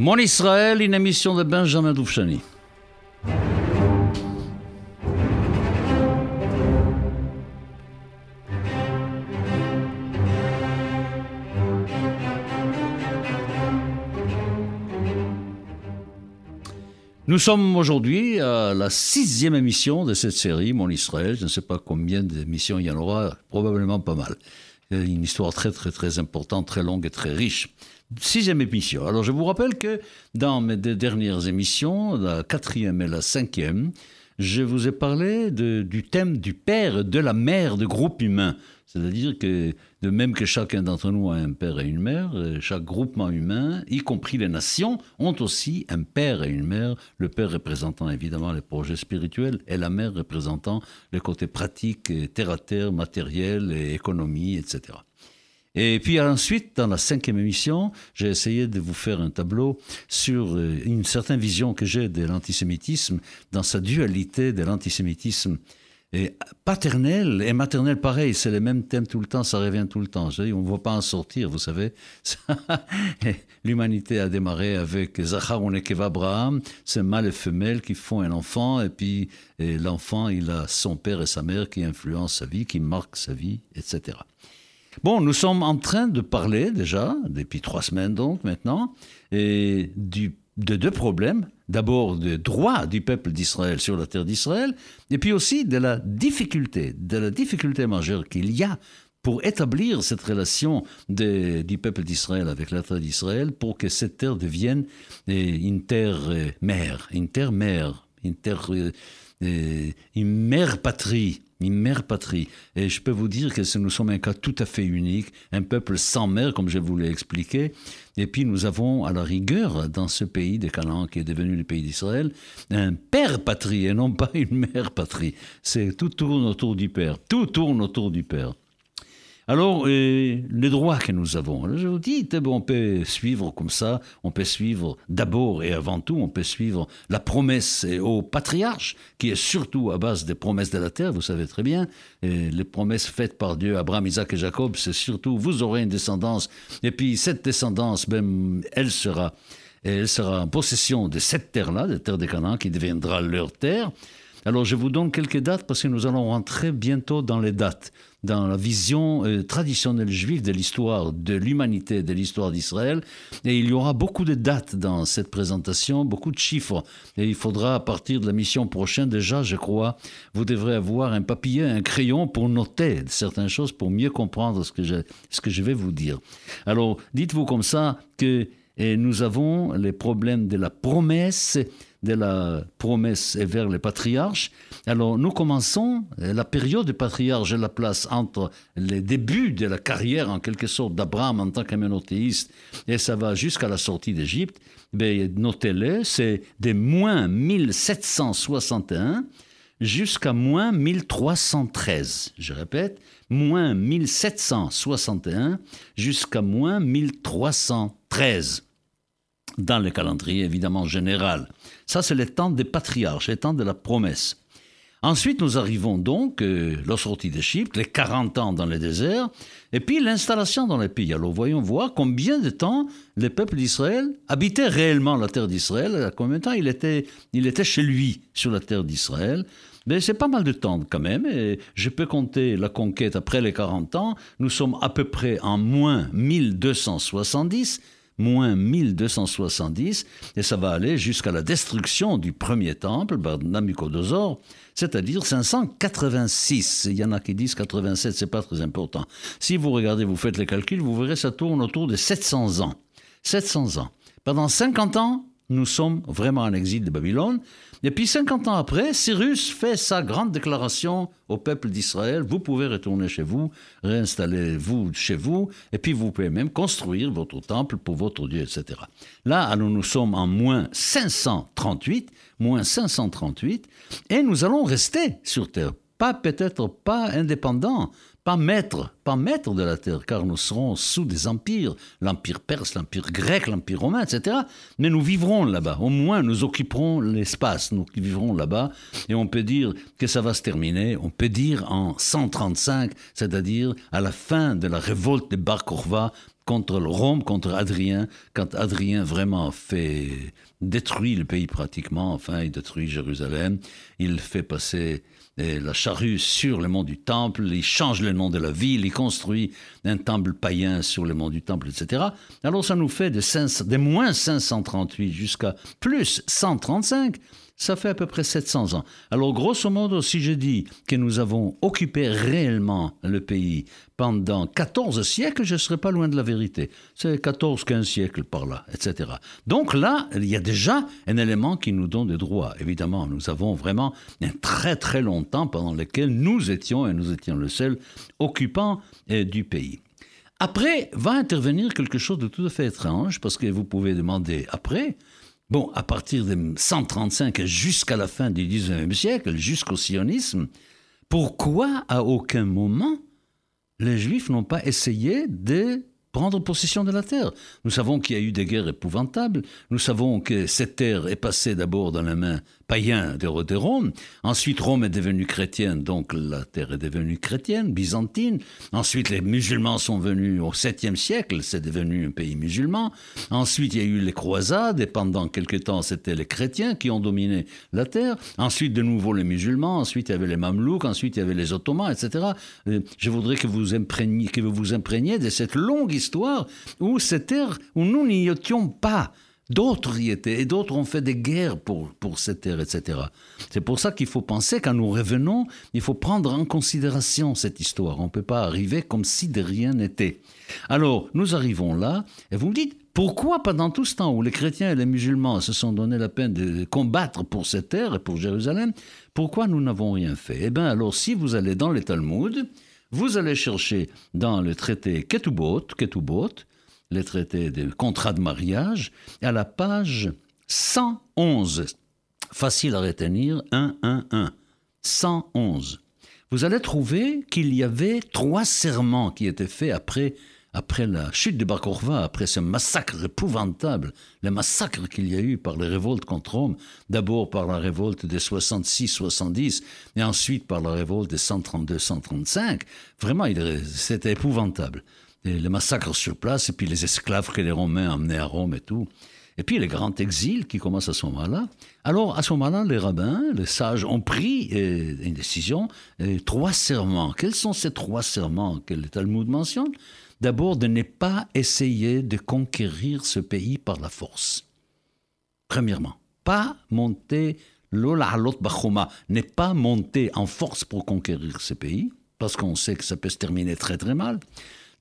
Mon Israël, une émission de Benjamin Doufchani. Nous sommes aujourd'hui à la sixième émission de cette série, Mon Israël. Je ne sais pas combien d'émissions il y en aura, probablement pas mal. Une histoire très très très importante, très longue et très riche. Sixième émission. Alors je vous rappelle que dans mes deux dernières émissions, la quatrième et la cinquième, je vous ai parlé du thème du père et de la mère de groupe humain. C'est-à-dire que de même que chacun d'entre nous a un père et une mère, euh, chaque groupement humain, y compris les nations, ont aussi un père et une mère, le père représentant évidemment les projets spirituels et la mère représentant les côtés pratiques, terre-à-terre, matériel et économie, etc. Et puis ensuite, dans la cinquième émission, j'ai essayé de vous faire un tableau sur euh, une certaine vision que j'ai de l'antisémitisme, dans sa dualité de l'antisémitisme paternel et maternel, pareil, c'est les mêmes thèmes tout le temps, ça revient tout le temps. Je dis, on ne va pas en sortir, vous savez. L'humanité a démarré avec Zachar Onekeva Abraham, c'est mâle et femelle qui font un enfant, et puis l'enfant, il a son père et sa mère qui influencent sa vie, qui marquent sa vie, etc. Bon, nous sommes en train de parler déjà, depuis trois semaines donc maintenant, de deux problèmes. D'abord, le droit du peuple d'Israël sur la terre d'Israël, et puis aussi de la difficulté, de la difficulté majeure qu'il y a pour établir cette relation du peuple d'Israël avec la terre d'Israël pour que cette terre devienne eh, une terre eh, mère, une terre mère, une terre, une mère patrie une mère patrie. Et je peux vous dire que nous sommes un cas tout à fait unique, un peuple sans mère, comme je vous l'ai expliqué. Et puis nous avons à la rigueur, dans ce pays de Canaan qui est devenu le pays d'Israël, un père patrie et non pas une mère patrie. C'est tout tourne autour du père. Tout tourne autour du père. Alors, les droits que nous avons, je vous dis, on peut suivre comme ça, on peut suivre d'abord et avant tout, on peut suivre la promesse au patriarche, qui est surtout à base des promesses de la terre, vous savez très bien, les promesses faites par Dieu, Abraham, Isaac et Jacob, c'est surtout, vous aurez une descendance, et puis cette descendance, ben, elle sera, elle sera en possession de cette terre-là, de terre des Canaan, qui deviendra leur terre. Alors je vous donne quelques dates parce que nous allons rentrer bientôt dans les dates dans la vision euh, traditionnelle juive de l'histoire de l'humanité, de l'histoire d'Israël. Et il y aura beaucoup de dates dans cette présentation, beaucoup de chiffres. Et il faudra, à partir de la mission prochaine, déjà, je crois, vous devrez avoir un papier, un crayon pour noter certaines choses, pour mieux comprendre ce que je, ce que je vais vous dire. Alors, dites-vous comme ça que et nous avons les problèmes de la promesse de la promesse et vers les patriarches. Alors nous commençons la période des patriarches et la place entre les débuts de la carrière en quelque sorte d'Abraham en tant qu'aménothéiste et ça va jusqu'à la sortie d'Égypte. Ben, notez-le, c'est de moins 1761 jusqu'à moins 1313. Je répète, moins 1761 jusqu'à moins 1313 dans le calendrier évidemment général. Ça, c'est le temps des patriarches, le temps de la promesse. Ensuite, nous arrivons donc, euh, la sortie d'Égypte, les 40 ans dans le désert, et puis l'installation dans les pays. Alors voyons voir combien de temps le peuple d'Israël habitait réellement la terre d'Israël, combien de temps il était, il était chez lui sur la terre d'Israël. Mais c'est pas mal de temps quand même, et je peux compter la conquête après les 40 ans. Nous sommes à peu près en moins 1270, moins 1270, et ça va aller jusqu'à la destruction du premier temple par Nabucodonosor, c'est-à-dire 586. Il y en a qui disent 87, c'est pas très important. Si vous regardez, vous faites les calculs, vous verrez ça tourne autour de 700 ans. 700 ans. Pendant 50 ans, nous sommes vraiment en exil de Babylone. Et puis 50 ans après, Cyrus fait sa grande déclaration au peuple d'Israël, vous pouvez retourner chez vous, réinstallez-vous chez vous, et puis vous pouvez même construire votre temple pour votre Dieu, etc. Là, alors nous sommes en moins 538, moins 538, et nous allons rester sur Terre. Pas peut-être pas indépendants, pas maître, pas maître de la terre, car nous serons sous des empires, l'empire perse, l'empire grec, l'empire romain, etc. Mais nous vivrons là-bas, au moins nous occuperons l'espace, nous vivrons là-bas, et on peut dire que ça va se terminer, on peut dire en 135, c'est-à-dire à la fin de la révolte de Bar Korva, contre Rome, contre Adrien, quand Adrien vraiment fait détruit le pays pratiquement, enfin il détruit Jérusalem, il fait passer eh, la charrue sur le mont du Temple, il change le nom de la ville, il construit un temple païen sur le mont du Temple, etc. Alors ça nous fait de, de moins 538 jusqu'à plus 135 ça fait à peu près 700 ans. Alors, grosso modo, si je dis que nous avons occupé réellement le pays pendant 14 siècles, je ne serais pas loin de la vérité. C'est 14-15 siècles par là, etc. Donc là, il y a déjà un élément qui nous donne des droits. Évidemment, nous avons vraiment un très très long temps pendant lequel nous étions, et nous étions le seul occupant euh, du pays. Après, va intervenir quelque chose de tout à fait étrange, parce que vous pouvez demander après, Bon, à partir de 135 jusqu'à la fin du 19e siècle, jusqu'au sionisme, pourquoi à aucun moment les Juifs n'ont pas essayé de prendre possession de la terre? Nous savons qu'il y a eu des guerres épouvantables. Nous savons que cette terre est passée d'abord dans les mains païens de Rome. Ensuite, Rome est devenue chrétienne, donc la terre est devenue chrétienne, byzantine. Ensuite, les musulmans sont venus au 7e siècle, c'est devenu un pays musulman. Ensuite, il y a eu les croisades, et pendant quelque temps, c'était les chrétiens qui ont dominé la terre. Ensuite, de nouveau les musulmans. Ensuite, il y avait les mamelouks. Ensuite, il y avait les ottomans, etc. Euh, je voudrais que vous imprégniez, que vous vous imprégniez de cette longue histoire où cette terre, où nous n'y étions pas. D'autres y étaient, et d'autres ont fait des guerres pour, pour cette terre, etc. C'est pour ça qu'il faut penser, quand nous revenons, il faut prendre en considération cette histoire. On ne peut pas arriver comme si de rien n'était. Alors, nous arrivons là, et vous me dites, pourquoi pendant tout ce temps où les chrétiens et les musulmans se sont donné la peine de combattre pour cette terre et pour Jérusalem, pourquoi nous n'avons rien fait? Eh bien, alors, si vous allez dans les Talmud, vous allez chercher dans le traité Ketubot, Ketubot, les traités de contrat de mariage, à la page 111. Facile à retenir, 1, 1, 1. 111. Vous allez trouver qu'il y avait trois serments qui étaient faits après, après la chute de Bar après ce massacre épouvantable, le massacre qu'il y a eu par les révoltes contre Rome, d'abord par la révolte des 66-70, et ensuite par la révolte des 132-135. Vraiment, c'était épouvantable les massacres sur place, et puis les esclaves que les Romains amenaient à Rome et tout. Et puis les grands exils qui commencent à ce moment-là. Alors, à ce moment-là, les rabbins, les sages ont pris euh, une décision, euh, trois serments. Quels sont ces trois serments que le Talmud mentionne? D'abord, de ne pas essayer de conquérir ce pays par la force. Premièrement, pas monter n'est pas monter en force pour conquérir ce pays, parce qu'on sait que ça peut se terminer très très mal.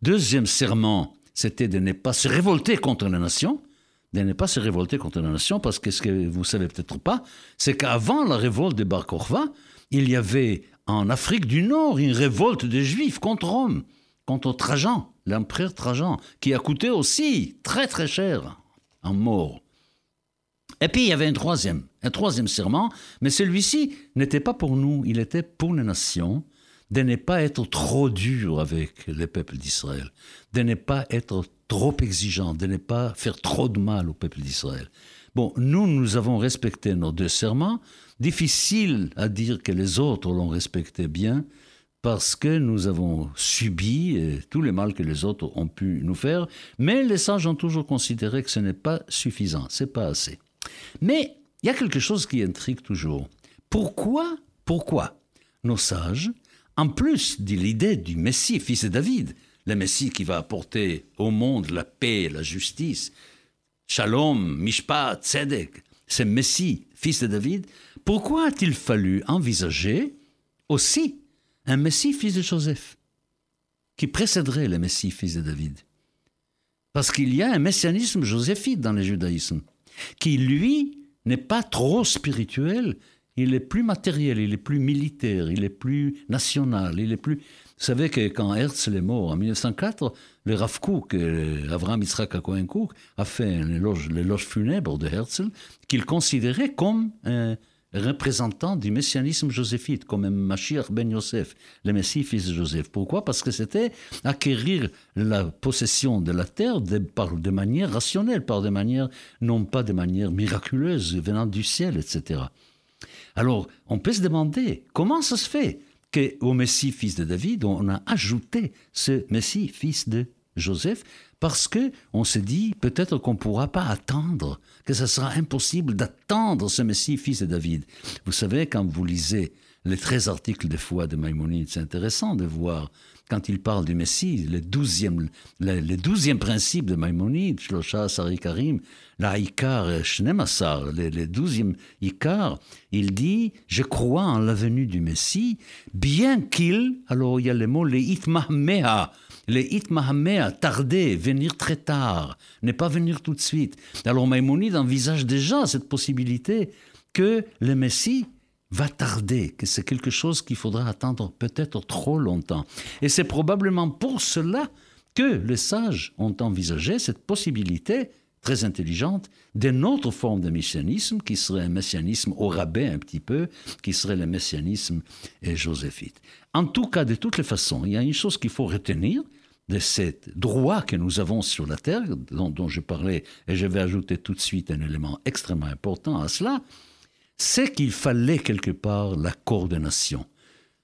Deuxième serment, c'était de ne pas se révolter contre la nation, de ne pas se révolter contre la nation, parce que ce que vous savez peut-être pas, c'est qu'avant la révolte de Bar Korva, il y avait en Afrique du Nord une révolte des Juifs contre Rome, contre Trajan, l'empereur Trajan, qui a coûté aussi très très cher en mort. Et puis il y avait un troisième, un troisième serment, mais celui-ci n'était pas pour nous, il était pour les nations, de ne pas être trop dur avec le peuple d'Israël, de ne pas être trop exigeant, de ne pas faire trop de mal au peuple d'Israël. Bon, nous, nous avons respecté nos deux serments. Difficile à dire que les autres l'ont respecté bien, parce que nous avons subi euh, tous les mal que les autres ont pu nous faire, mais les sages ont toujours considéré que ce n'est pas suffisant, c'est pas assez. Mais il y a quelque chose qui intrigue toujours. Pourquoi, pourquoi nos sages en plus de l'idée du Messie, fils de David, le Messie qui va apporter au monde la paix, la justice, Shalom, Mishpat, Tzedek, ce Messie, fils de David, pourquoi a-t-il fallu envisager aussi un Messie, fils de Joseph, qui précéderait le Messie, fils de David? Parce qu'il y a un messianisme joséphite dans le judaïsme, qui, lui, n'est pas trop spirituel, il est plus matériel, il est plus militaire, il est plus national, il est plus... Vous savez que quand Herzl est mort en 1904, le Rav Kook, euh, Avraham Yitzhak Cohen Kook, a fait l'éloge funèbre de Herzl qu'il considérait comme un représentant du messianisme joséphite, comme un Mashiach ben Yosef, le Messie fils de Joseph. Pourquoi? Parce que c'était acquérir la possession de la terre de, par, manière rationnelle, par de manière, non pas de manière miraculeuse, venant du ciel, etc. Alors, on peut se demander comment ça se fait qu'au Messie fils de David, on a ajouté ce Messie fils de Joseph, parce que on se dit peut-être qu'on ne pourra pas attendre, que ce sera impossible d'attendre ce Messie, fils de David. Vous savez, quand vous lisez les 13 articles de foi de Maïmonide, c'est intéressant de voir quand il parle du Messie, le douzième, le, le principe de Maïmonide, Shlosha Sarikarim, la Ikar Shnemasar, le, le douzième Ikar, il dit Je crois en la venue du Messie, bien qu'il, alors il y a le mot le Itmahmea, le Itmahmea, tarder, venir très tard, ne pas venir tout de suite. Alors Maïmonide envisage déjà cette possibilité que le Messie va tarder, que c'est quelque chose qu'il faudra attendre peut-être trop longtemps. Et c'est probablement pour cela que les sages ont envisagé cette possibilité très intelligente d'une autre forme de messianisme qui serait un messianisme au rabais un petit peu, qui serait le messianisme joséphite. En tout cas, de toutes les façons, il y a une chose qu'il faut retenir de ce droit que nous avons sur la terre, dont, dont je parlais, et je vais ajouter tout de suite un élément extrêmement important à cela, c'est qu'il fallait quelque part la coordination.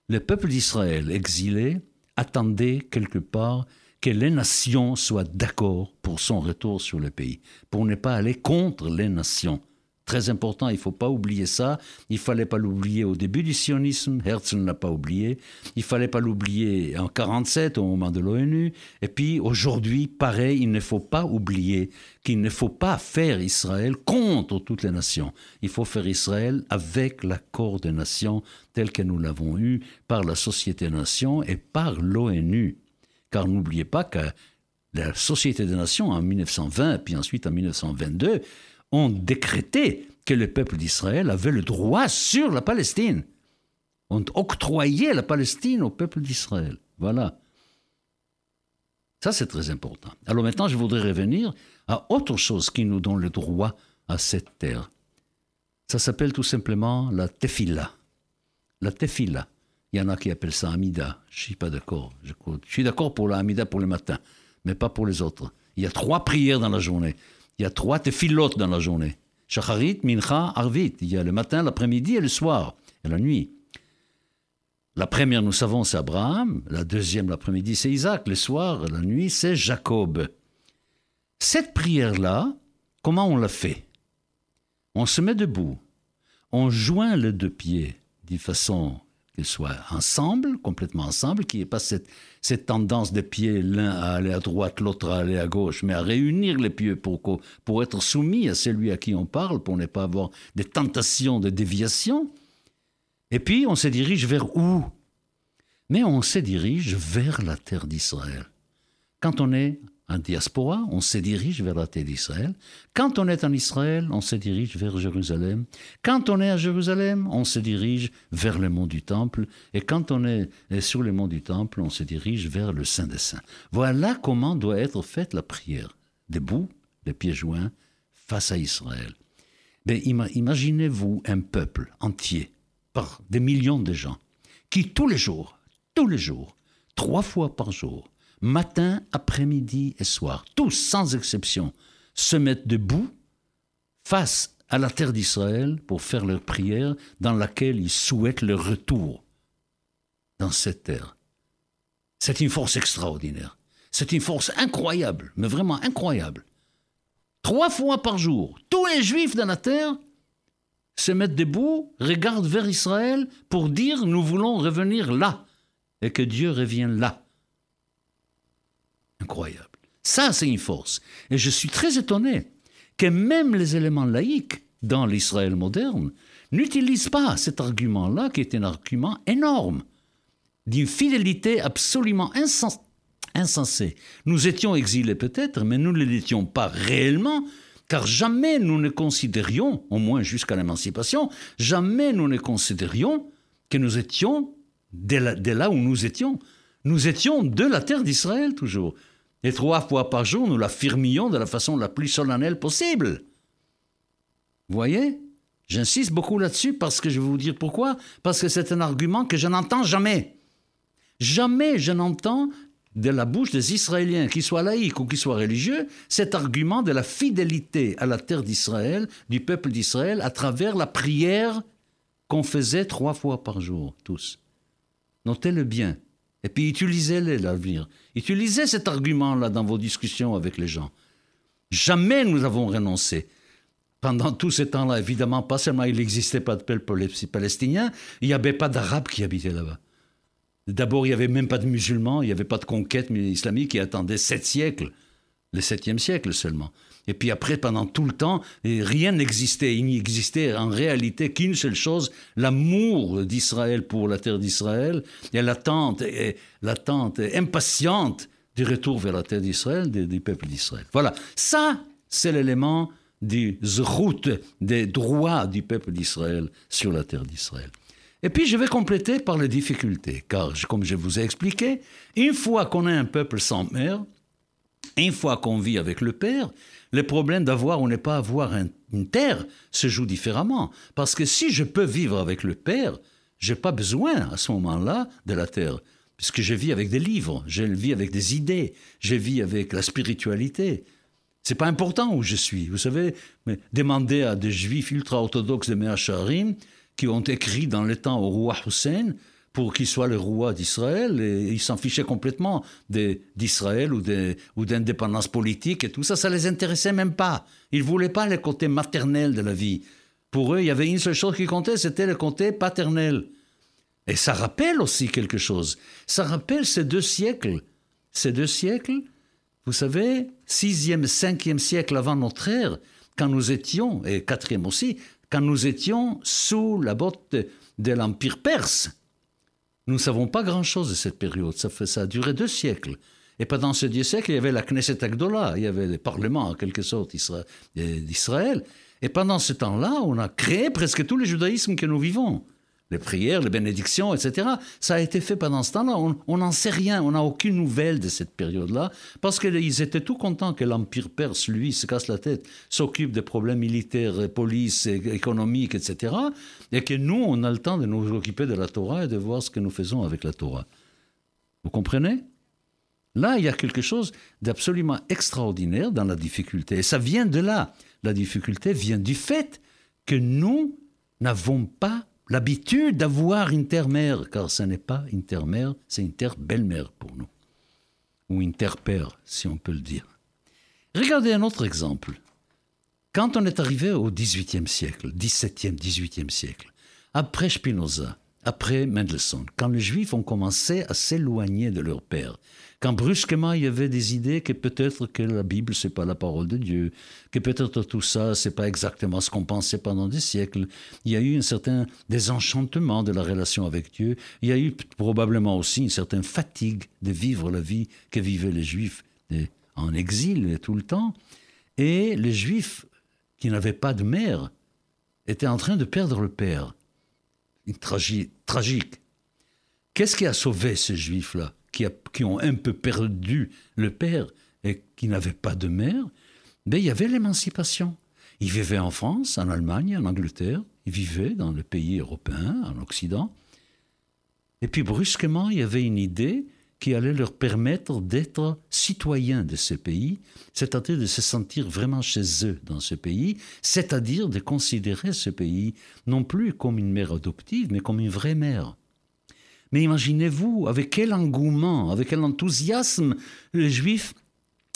Le peuple d'Israël exilé attendait quelque part que les nations soient d'accord pour son retour sur le pays, pour ne pas aller contre les nations. Très important, il ne faut pas oublier ça. Il ne fallait pas l'oublier au début du sionisme, Herzl n'a pas oublié. Il ne fallait pas l'oublier en 1947 au moment de l'ONU. Et puis aujourd'hui, pareil, il ne faut pas oublier qu'il ne faut pas faire Israël contre toutes les nations. Il faut faire Israël avec l'accord des nations tel que nous l'avons eu par la Société des Nations et par l'ONU. Car n'oubliez pas que la Société des Nations en 1920, puis ensuite en 1922, ont décrété que le peuple d'Israël avait le droit sur la Palestine. Ont octroyé la Palestine au peuple d'Israël. Voilà. Ça, c'est très important. Alors maintenant, je voudrais revenir à autre chose qui nous donne le droit à cette terre. Ça s'appelle tout simplement la tefila. La tefila. Il y en a qui appellent ça Amida. Je ne suis pas d'accord. Je, suis d'accord pour la Amida pour le matin, mais pas pour les autres. Il y a trois prières dans la journée. Il y a trois tefilot dans la journée. Shacharit, Mincha, Arvit. Il y a le matin, l'après-midi et le soir, et la nuit. La première, nous savons, c'est Abraham. La deuxième, l'après-midi, c'est Isaac. Le soir, la nuit, c'est Jacob. Cette prière-là, comment on la fait? On se met debout. On joint les deux pieds d'une façon qu'ils soient ensemble, complètement ensemble, qu'il n'y ait pas cette, cette tendance des pieds, l'un à aller à droite, l'autre à aller à gauche, mais à réunir les pieds pour, pour être soumis à celui à qui on parle, pour ne pas avoir des tentations de déviation. Et puis on se dirige vers où? Mais on se dirige vers la terre d'Israël. Quand on est en diaspora, on se dirige vers la terre d'Israël. Quand on est en Israël, on se dirige vers Jérusalem. Quand on est à Jérusalem, on se dirige vers le mont du Temple. Et quand on est sur le mont du Temple, on se dirige vers le Saint des Saints. Voilà comment doit être faite la prière. Debout, les pieds joints, face à Israël. Mais imaginez-vous un peuple entier, par des millions de gens, qui tous les jours, tous les jours, trois fois par jour, matin, après-midi et soir, tous sans exception, se mettent debout face à la terre d'Israël pour faire leur prière dans laquelle ils souhaitent leur retour dans cette terre. C'est une force extraordinaire. C'est une force incroyable, mais vraiment incroyable. Trois fois par jour, tous les juifs de la terre se mettent debout, regardent vers Israël pour dire nous voulons revenir là et que Dieu revienne là. Incroyable. Ça, c'est une force. Et je suis très étonné que même les éléments laïques dans l'Israël moderne n'utilisent pas cet argument-là, qui est un argument énorme, d'une fidélité absolument insensée. Nous étions exilés peut-être, mais nous ne l'étions pas réellement, car jamais nous ne considérions, au moins jusqu'à l'émancipation, jamais nous ne considérions que nous étions de là où nous étions. Nous étions de la terre d'Israël toujours. Et trois fois par jour, nous l'affirmions de la façon la plus solennelle possible. Vous voyez? J'insiste beaucoup là-dessus parce que je vais vous dire pourquoi. Parce que c'est un argument que je n'entends jamais. Jamais je n'entends de la bouche des Israéliens, qu'ils soient laïcs ou qu'ils soient religieux, cet argument de la fidélité à la terre d'Israël, du peuple d'Israël, à travers la prière qu'on faisait trois fois par jour, tous. Notez-le bien. Et puis utilisez l'avenir. Utilisez cet argument-là dans vos discussions avec les gens. Jamais nous avons renoncé. Pendant tout ce temps-là, évidemment, pas seulement il n'existait pas de peuple palestinien, il n'y avait pas d'Arabes qui habitaient là-bas. D'abord, il n'y avait même pas de musulmans, il n'y avait pas de conquête islamique qui attendait sept siècles, le septième siècle seulement. Et puis après, pendant tout le temps, rien n'existait. Il n'y existait en réalité qu'une seule chose, l'amour d'Israël pour la terre d'Israël et l'attente, l'attente impatiente du retour vers la terre d'Israël, du, peuple d'Israël. Voilà, ça, c'est l'élément des routes, des droits du peuple d'Israël sur la terre d'Israël. Et puis je vais compléter par les difficultés, car comme je vous ai expliqué, une fois qu'on est un peuple sans mère, une fois qu'on vit avec le Père, le problème d'avoir ou ne pas avoir une terre se joue différemment. Parce que si je peux vivre avec le Père, je n'ai pas besoin à ce moment-là de la terre. Puisque je vis avec des livres, je vis avec des idées, je vis avec la spiritualité. C'est pas important où je suis. Vous savez, mais demandez à des juifs ultra-orthodoxes de Meacharim qui ont écrit dans le temps au roi Hussein pour qu'il soit le roi d'Israël, et ils s'en fichaient complètement d'Israël ou d'indépendance politique et tout ça, ça les intéressait même pas. Ils voulaient pas le côté maternel de la vie. Pour eux, il y avait une seule chose qui comptait, c'était le côté paternel. Et ça rappelle aussi quelque chose. Ça rappelle ces deux siècles. Ces deux siècles, vous savez, sixième, cinquième siècle avant notre ère, quand nous étions, et quatrième aussi, quand nous étions sous la botte de l'Empire perse. Nous ne savons pas grand-chose de cette période. Ça, fait, ça a duré deux siècles. Et pendant ces deux siècles, il y avait la Knesset Agdola, il y avait le Parlement, en quelque sorte, d'Israël. Et pendant ce temps-là, on a créé presque tout le judaïsme que nous vivons les prières, les bénédictions, etc. Ça a été fait pendant ce temps-là. On n'en sait rien, on n'a aucune nouvelle de cette période-là, parce qu'ils étaient tout contents que l'Empire perse, lui, se casse la tête, s'occupe des problèmes militaires, police, économiques, etc. Et que nous, on a le temps de nous occuper de la Torah et de voir ce que nous faisons avec la Torah. Vous comprenez? Là, il y a quelque chose d'absolument extraordinaire dans la difficulté. Et ça vient de là. La difficulté vient du fait que nous n'avons pas l'habitude d'avoir une terre-mère, car ce n'est pas une terre-mère, c'est une terre-belle-mère pour nous, ou une terre-père, si on peut le dire. Regardez un autre exemple. Quand on est arrivé au XVIIIe siècle, XVIIe, XVIIIe siècle, après Spinoza, après Mendelssohn, quand les Juifs ont commencé à s'éloigner de leur père, quand brusquement il y avait des idées que peut-être que la Bible c'est pas la parole de Dieu, que peut-être tout ça c'est pas exactement ce qu'on pensait pendant des siècles. Il y a eu un certain désenchantement de la relation avec Dieu. Il y a eu probablement aussi une certaine fatigue de vivre la vie que vivaient les Juifs en exil tout le temps. Et les Juifs qui n'avaient pas de mère étaient en train de perdre le père. Une tragique. Qu'est-ce qui a sauvé ces Juifs-là? Qui, ont un peu perdu le père et qui n'avaient pas de mère, ben, il y avait l'émancipation. Ils vivaient en France, en Allemagne, en Angleterre, ils vivaient dans les pays européens, en Occident. Et puis brusquement, il y avait une idée qui allait leur permettre d'être citoyens de ce pays, c'est-à-dire de se sentir vraiment chez eux dans ce pays, c'est-à-dire de considérer ce pays non plus comme une mère adoptive, mais comme une vraie mère. Mais imaginez-vous avec quel engouement, avec quel enthousiasme les Juifs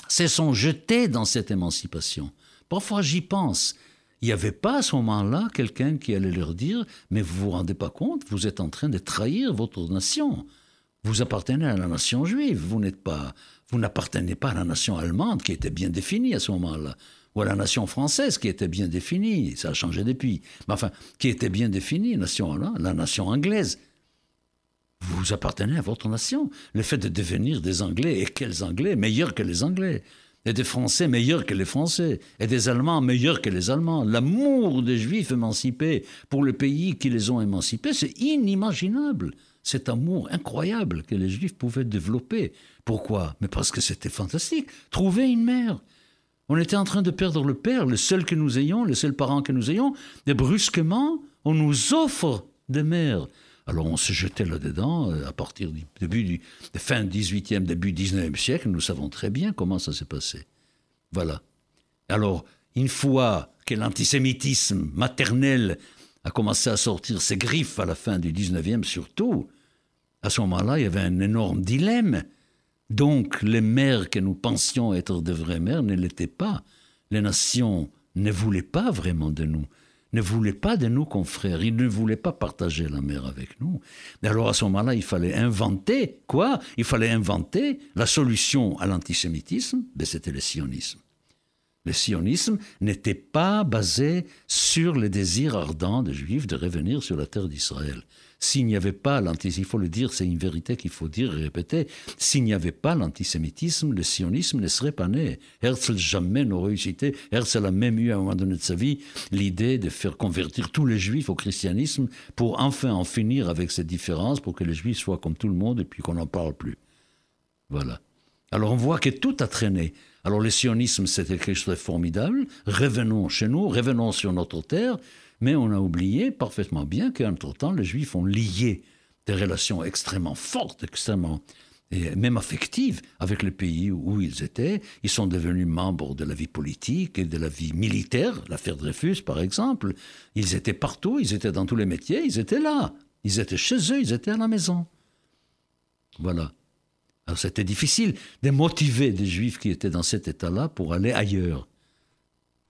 se sont jetés dans cette émancipation. Parfois j'y pense. Il n'y avait pas à ce moment-là quelqu'un qui allait leur dire Mais vous vous rendez pas compte, vous êtes en train de trahir votre nation. Vous appartenez à la nation juive, vous n'êtes pas, vous n'appartenez pas à la nation allemande qui était bien définie à ce moment-là, ou à la nation française qui était bien définie, ça a changé depuis, mais enfin, qui était bien définie, nation, la nation anglaise vous appartenez à votre nation. Le fait de devenir des Anglais, et quels Anglais Meilleurs que les Anglais? Et des Français meilleurs que les Français. Et des Allemands meilleurs que les Allemands. L'amour des Juifs émancipés pour le pays qui les ont émancipés, c'est inimaginable. Cet amour incroyable que les Juifs pouvaient développer. Pourquoi? Mais parce que c'était fantastique. Trouver une mère. On était en train de perdre le père, le seul que nous ayons, le seul parent que nous ayons, et brusquement, on nous offre des mères. Alors on se jetait là-dedans euh, à partir du début du fin 18e, début 19e siècle. Nous savons très bien comment ça s'est passé. Voilà. Alors, une fois que l'antisémitisme maternel a commencé à sortir ses griffes à la fin du 19e surtout, À ce moment-là, il y avait un énorme dilemme. Donc, les mères que nous pensions être de vraies mères ne l'étaient pas. Les nations ne voulaient pas vraiment de nous, ne voulaient pas de nous confrères, ils ne voulaient pas partager la mer avec nous. Alors à ce moment-là, il fallait inventer quoi? Il fallait inventer la solution à l'antisémitisme, ben, c'était le sionisme. Le sionisme n'était pas basé sur le désir ardent des Juifs de revenir sur la terre d'Israël. S'il n'y avait pas l'antisémitisme, il faut le dire, c'est une vérité qu'il faut dire et répéter, s'il n'y avait pas l'antisémitisme, le sionisme ne serait pas né. Herzl jamais n'aurait cité, Herzl a même eu à un moment donné de sa vie l'idée de faire convertir tous les juifs au christianisme pour enfin en finir avec cette différence, pour que les juifs soient comme tout le monde et puis qu'on n'en parle plus. Voilà. Alors on voit que tout a traîné. Alors le sionisme, c'était quelque chose de formidable. Revenons chez nous, revenons sur notre terre, mais on a oublié parfaitement bien qu'entre-temps, les Juifs ont lié des relations extrêmement fortes, extrêmement et même affectives avec le pays où ils étaient. Ils sont devenus membres de la vie politique et de la vie militaire, l'affaire Dreyfus par exemple. Ils étaient partout, ils étaient dans tous les métiers, ils étaient là. Ils étaient chez eux, ils étaient à la maison. Voilà. Alors c'était difficile de motiver des juifs qui étaient dans cet état-là pour aller ailleurs.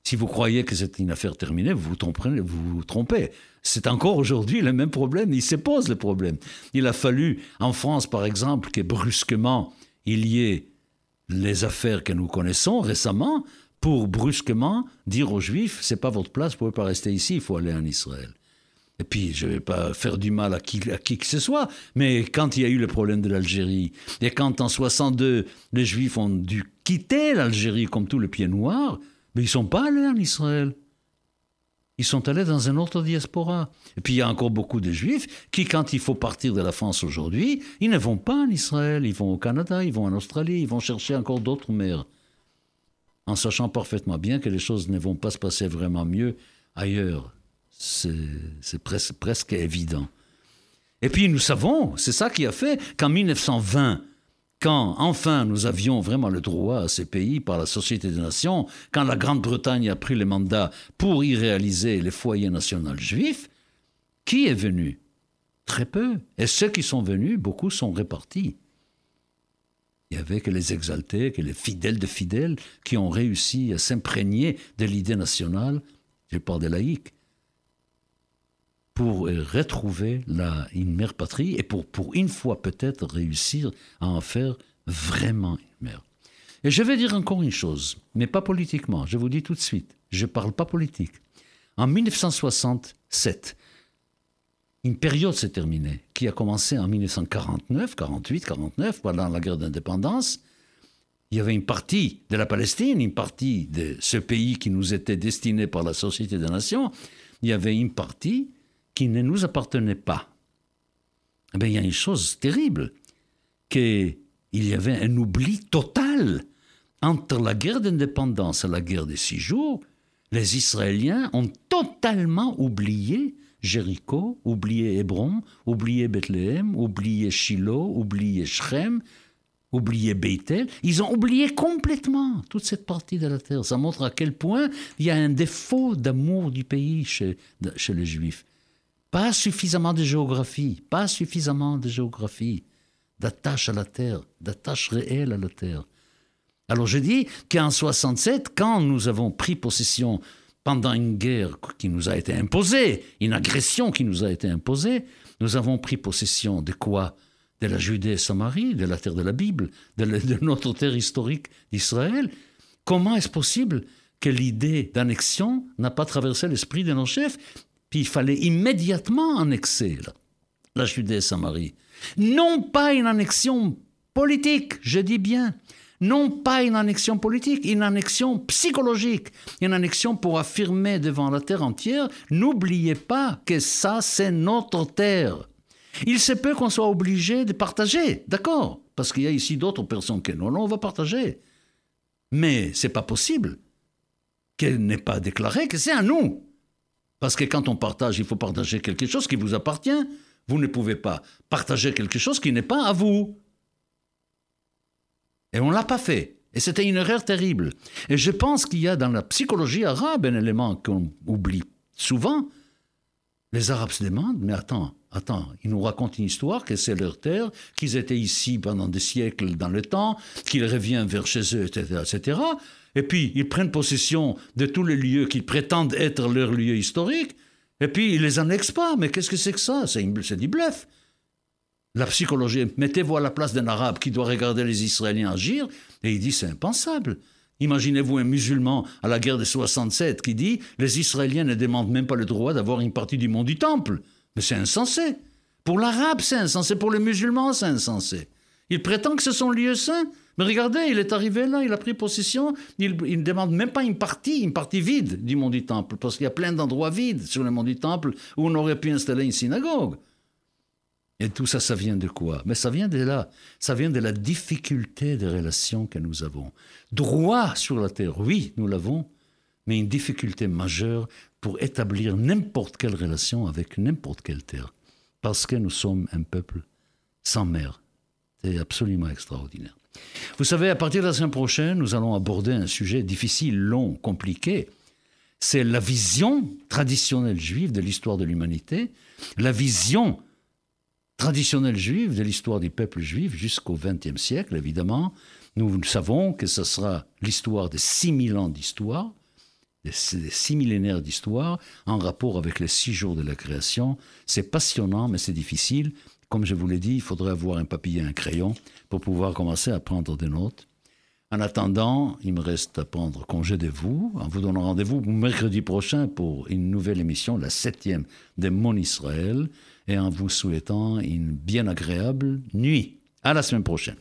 Si vous croyez que c'est une affaire terminée, vous vous trompez. C'est encore aujourd'hui le même problème, il se pose le problème. Il a fallu, en France par exemple, que brusquement il y ait les affaires que nous connaissons récemment pour brusquement dire aux Juifs, c'est pas votre place, vous pouvez pas rester ici, il faut aller en Israël. Et puis, je ne vais pas faire du mal à qui, qui, que ce soit, mais quand il y a eu le problème de l'Algérie, et quand en 62, les Juifs ont dû quitter l'Algérie comme tout le pied noir, mais ils ne sont pas allés en Israël. Ils sont allés dans un autre diaspora. Et puis il y a encore beaucoup de Juifs qui, quand il faut partir de la France aujourd'hui, ils ne vont pas en Israël, ils vont au Canada, ils vont en Australie, ils vont chercher encore d'autres mers. En sachant parfaitement bien que les choses ne vont pas se passer vraiment mieux ailleurs c'est presque évident. Et puis nous savons, c'est ça qui a fait qu'en 1920, quand enfin nous avions vraiment le droit à ces pays par la Société des Nations, quand la Grande-Bretagne a pris le mandat pour y réaliser les foyers nationaux juifs, qui est venu? Très peu. Et ceux qui sont venus, beaucoup sont répartis. Il n'y avait que les exaltés, que les fidèles de fidèles qui ont réussi à s'imprégner de l'idée nationale, je parle des laïcs, pour retrouver la, une mère patrie et pour, pour une fois peut-être réussir à en faire vraiment une mère. Et je vais dire encore une chose, mais pas politiquement, je vous dis tout de suite, je ne parle pas politique. En 1967, une période s'est terminée, qui a commencé en 1949, 48, 49, pendant la guerre d'indépendance. Il y avait une partie de la Palestine, une partie de ce pays qui nous était destiné par la Société des Nations. Il y avait une partie qui ne nous appartenait pas. Eh il y a une chose terrible, qu'il y avait un oubli total entre la guerre d'indépendance et la guerre des six jours. Les Israéliens ont totalement oublié Jéricho, oublié Hébron, oublié Bethléem, oublié Shiloh, oublié Shrem, oublié Bethel. Ils ont oublié complètement toute cette partie de la terre. Ça montre à quel point il y a un défaut d'amour du pays chez les Juifs. Pas suffisamment de géographie, pas suffisamment de géographie, d'attache à la terre, d'attache réelle à la terre. Alors je dis qu'en 67, quand nous avons pris possession pendant une guerre qui nous a été imposée, une agression qui nous a été imposée, nous avons pris possession de quoi? De la Judée et Samarie, de la terre de la Bible, de, de notre terre historique d'Israël. Comment est-ce possible que l'idée d'annexion n'a pas traversé l'esprit de nos chefs puis il fallait immédiatement annexer la Judée et Samarie. Non pas une annexion politique, je dis bien. Non pas une annexion politique, une annexion psychologique, une annexion pour affirmer devant la terre entière, n'oubliez pas que ça, c'est notre terre. Il se peut qu'on soit obligé de partager, d'accord, parce qu'il y a ici d'autres personnes que nous, non, on va partager. Mais c'est pas possible qu'elle n'ait pas déclaré que c'est à nous. Parce que quand on partage, il faut partager quelque chose qui vous appartient. Vous ne pouvez pas partager quelque chose qui n'est pas à vous. Et on ne l'a pas fait. Et c'était une erreur terrible. Et je pense qu'il y a dans la psychologie arabe un élément qu'on oublie souvent, Les Arabes se demandent, mais attends, attends, ils nous racontent une histoire que c'est leur terre, qu'ils étaient ici pendant des siècles dans le temps, qu'ils reviennent vers chez eux, etc., etc. Et puis, ils prennent possession de tous les lieux qu'ils prétendent être leurs lieux historiques, et puis ils les annexent pas. Mais qu'est-ce que c'est que ça? C'est du bluff. La psychologie, mettez-vous à la place d'un arabe qui doit regarder les Israéliens agir, et il dit c'est impensable. Imaginez-vous un musulman à la guerre de 67 qui dit les Israéliens ne demandent même pas le droit d'avoir une partie du mont du temple. Mais c'est insensé. Pour l'arabe, c'est insensé. Pour les musulmans, c'est insensé. Il prétend que ce sont lieux saints. Mais regardez, il est arrivé là, il a pris possession, il, ne demande même pas une partie, une partie vide du mont du temple, parce qu'il y a plein d'endroits vides sur le mont du temple où on aurait pu installer une synagogue. Et tout ça, ça vient de quoi? Mais ça vient de là. Ça vient de la difficulté des relations que nous avons. Droit sur la terre, oui, nous l'avons, mais une difficulté majeure pour établir n'importe quelle relation avec n'importe quelle terre. Parce que nous sommes un peuple sans mère. C'est absolument extraordinaire. Vous savez, à partir de la semaine prochaine, nous allons aborder un sujet difficile, long, compliqué. C'est la vision traditionnelle juive de l'histoire de l'humanité, la vision traditionnelle juive, de l'histoire des peuples juifs jusqu'au XXe siècle, évidemment. Nous savons que ce sera l'histoire de 6000 ans d'histoire, des six millénaires d'histoire, en rapport avec les six jours de la création. C'est passionnant, mais c'est difficile. Comme je vous l'ai dit, il faudrait avoir un papier et un crayon pour pouvoir commencer à prendre des notes. En attendant, il me reste à prendre congé de vous, en vous donnant rendez-vous mercredi prochain pour une nouvelle émission, la septième de Mon Israël, et en vous souhaitant une bien agréable nuit. À la semaine prochaine.